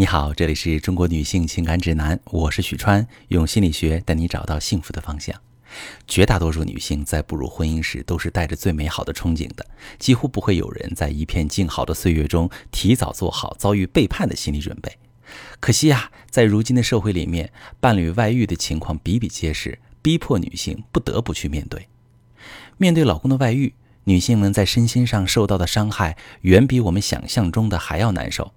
你好，这里是中国女性情感指南，我是许川，用心理学带你找到幸福的方向。绝大多数女性在步入婚姻时都是带着最美好的憧憬的，几乎不会有人在一片静好的岁月中提早做好遭遇背叛的心理准备。可惜啊，在如今的社会里面，伴侣外遇的情况比比皆是，逼迫女性不得不去面对。面对老公的外遇，女性们在身心上受到的伤害远比我们想象中的还要难受。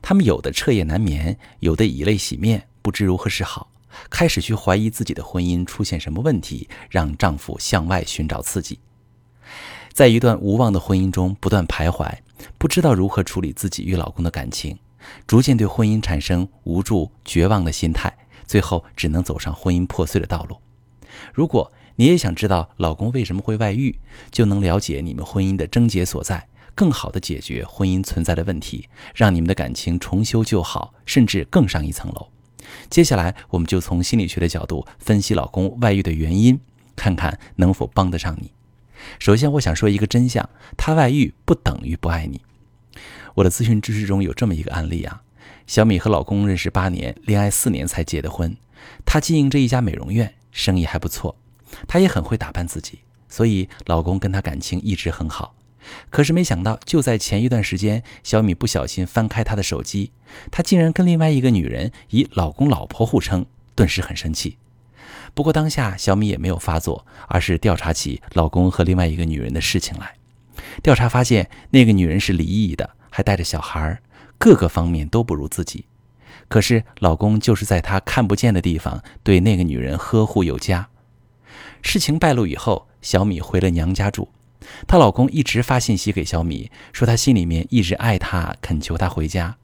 他们有的彻夜难眠，有的以泪洗面，不知如何是好，开始去怀疑自己的婚姻出现什么问题，让丈夫向外寻找刺激。在一段无望的婚姻中不断徘徊，不知道如何处理自己与老公的感情，逐渐对婚姻产生无助、绝望的心态，最后只能走上婚姻破碎的道路。如果你也想知道老公为什么会外遇，就能了解你们婚姻的症结所在。更好的解决婚姻存在的问题，让你们的感情重修旧好，甚至更上一层楼。接下来，我们就从心理学的角度分析老公外遇的原因，看看能否帮得上你。首先，我想说一个真相：他外遇不等于不爱你。我的咨询知识中有这么一个案例啊，小米和老公认识八年，恋爱四年才结的婚。她经营着一家美容院，生意还不错，她也很会打扮自己，所以老公跟她感情一直很好。可是没想到，就在前一段时间，小米不小心翻开他的手机，他竟然跟另外一个女人以老公老婆互称，顿时很生气。不过当下小米也没有发作，而是调查起老公和另外一个女人的事情来。调查发现，那个女人是离异的，还带着小孩，各个方面都不如自己。可是老公就是在她看不见的地方对那个女人呵护有加。事情败露以后，小米回了娘家住。她老公一直发信息给小米，说他心里面一直爱她，恳求她回家。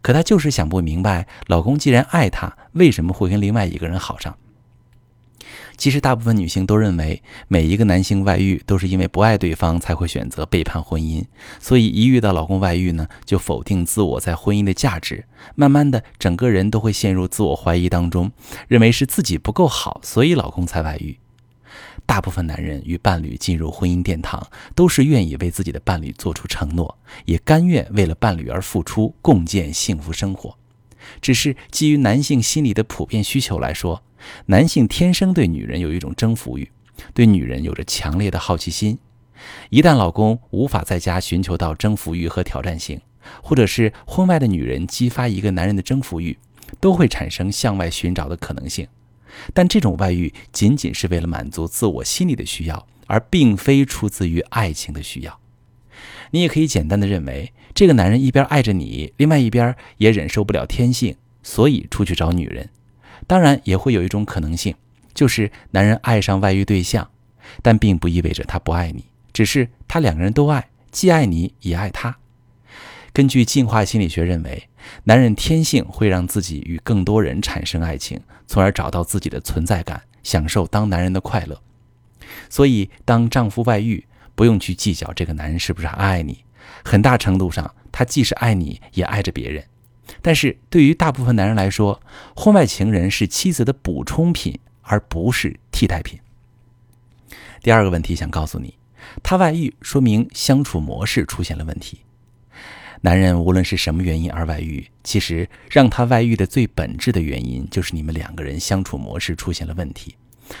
可她就是想不明白，老公既然爱她，为什么会跟另外一个人好上？其实，大部分女性都认为，每一个男性外遇都是因为不爱对方才会选择背叛婚姻，所以一遇到老公外遇呢，就否定自我在婚姻的价值，慢慢的，整个人都会陷入自我怀疑当中，认为是自己不够好，所以老公才外遇。大部分男人与伴侣进入婚姻殿堂，都是愿意为自己的伴侣做出承诺，也甘愿为了伴侣而付出，共建幸福生活。只是基于男性心理的普遍需求来说，男性天生对女人有一种征服欲，对女人有着强烈的好奇心。一旦老公无法在家寻求到征服欲和挑战性，或者是婚外的女人激发一个男人的征服欲，都会产生向外寻找的可能性。但这种外遇仅仅是为了满足自我心理的需要，而并非出自于爱情的需要。你也可以简单的认为，这个男人一边爱着你，另外一边也忍受不了天性，所以出去找女人。当然，也会有一种可能性，就是男人爱上外遇对象，但并不意味着他不爱你，只是他两个人都爱，既爱你也爱他。根据进化心理学认为，男人天性会让自己与更多人产生爱情，从而找到自己的存在感，享受当男人的快乐。所以，当丈夫外遇，不用去计较这个男人是不是爱你，很大程度上，他既是爱你，也爱着别人。但是对于大部分男人来说，婚外情人是妻子的补充品，而不是替代品。第二个问题想告诉你，他外遇说明相处模式出现了问题。男人无论是什么原因而外遇，其实让他外遇的最本质的原因就是你们两个人相处模式出现了问题。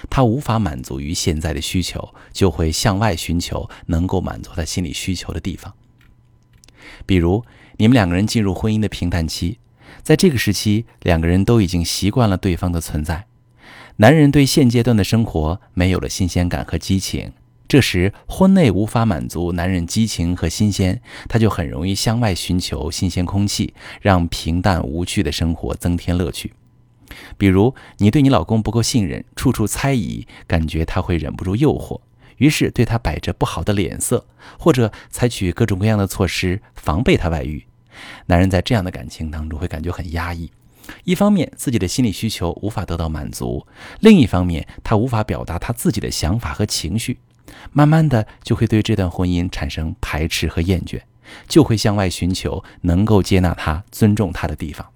他无法满足于现在的需求，就会向外寻求能够满足他心理需求的地方。比如，你们两个人进入婚姻的平淡期，在这个时期，两个人都已经习惯了对方的存在。男人对现阶段的生活没有了新鲜感和激情。这时，婚内无法满足男人激情和新鲜，他就很容易向外寻求新鲜空气，让平淡无趣的生活增添乐趣。比如，你对你老公不够信任，处处猜疑，感觉他会忍不住诱惑，于是对他摆着不好的脸色，或者采取各种各样的措施防备他外遇。男人在这样的感情当中会感觉很压抑，一方面自己的心理需求无法得到满足，另一方面他无法表达他自己的想法和情绪。慢慢的就会对这段婚姻产生排斥和厌倦，就会向外寻求能够接纳他、尊重他的地方。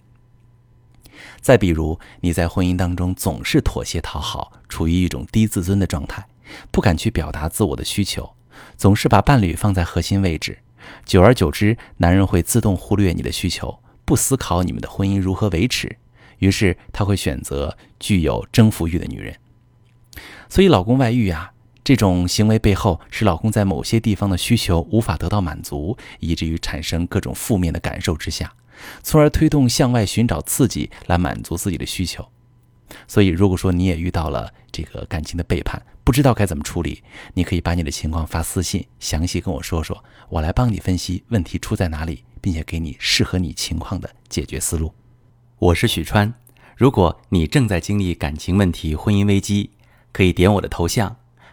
再比如，你在婚姻当中总是妥协讨好，处于一种低自尊的状态，不敢去表达自我的需求，总是把伴侣放在核心位置，久而久之，男人会自动忽略你的需求，不思考你们的婚姻如何维持，于是他会选择具有征服欲的女人。所以，老公外遇啊，这种行为背后是老公在某些地方的需求无法得到满足，以至于产生各种负面的感受之下，从而推动向外寻找刺激来满足自己的需求。所以，如果说你也遇到了这个感情的背叛，不知道该怎么处理，你可以把你的情况发私信，详细跟我说说，我来帮你分析问题出在哪里，并且给你适合你情况的解决思路。我是许川，如果你正在经历感情问题、婚姻危机，可以点我的头像，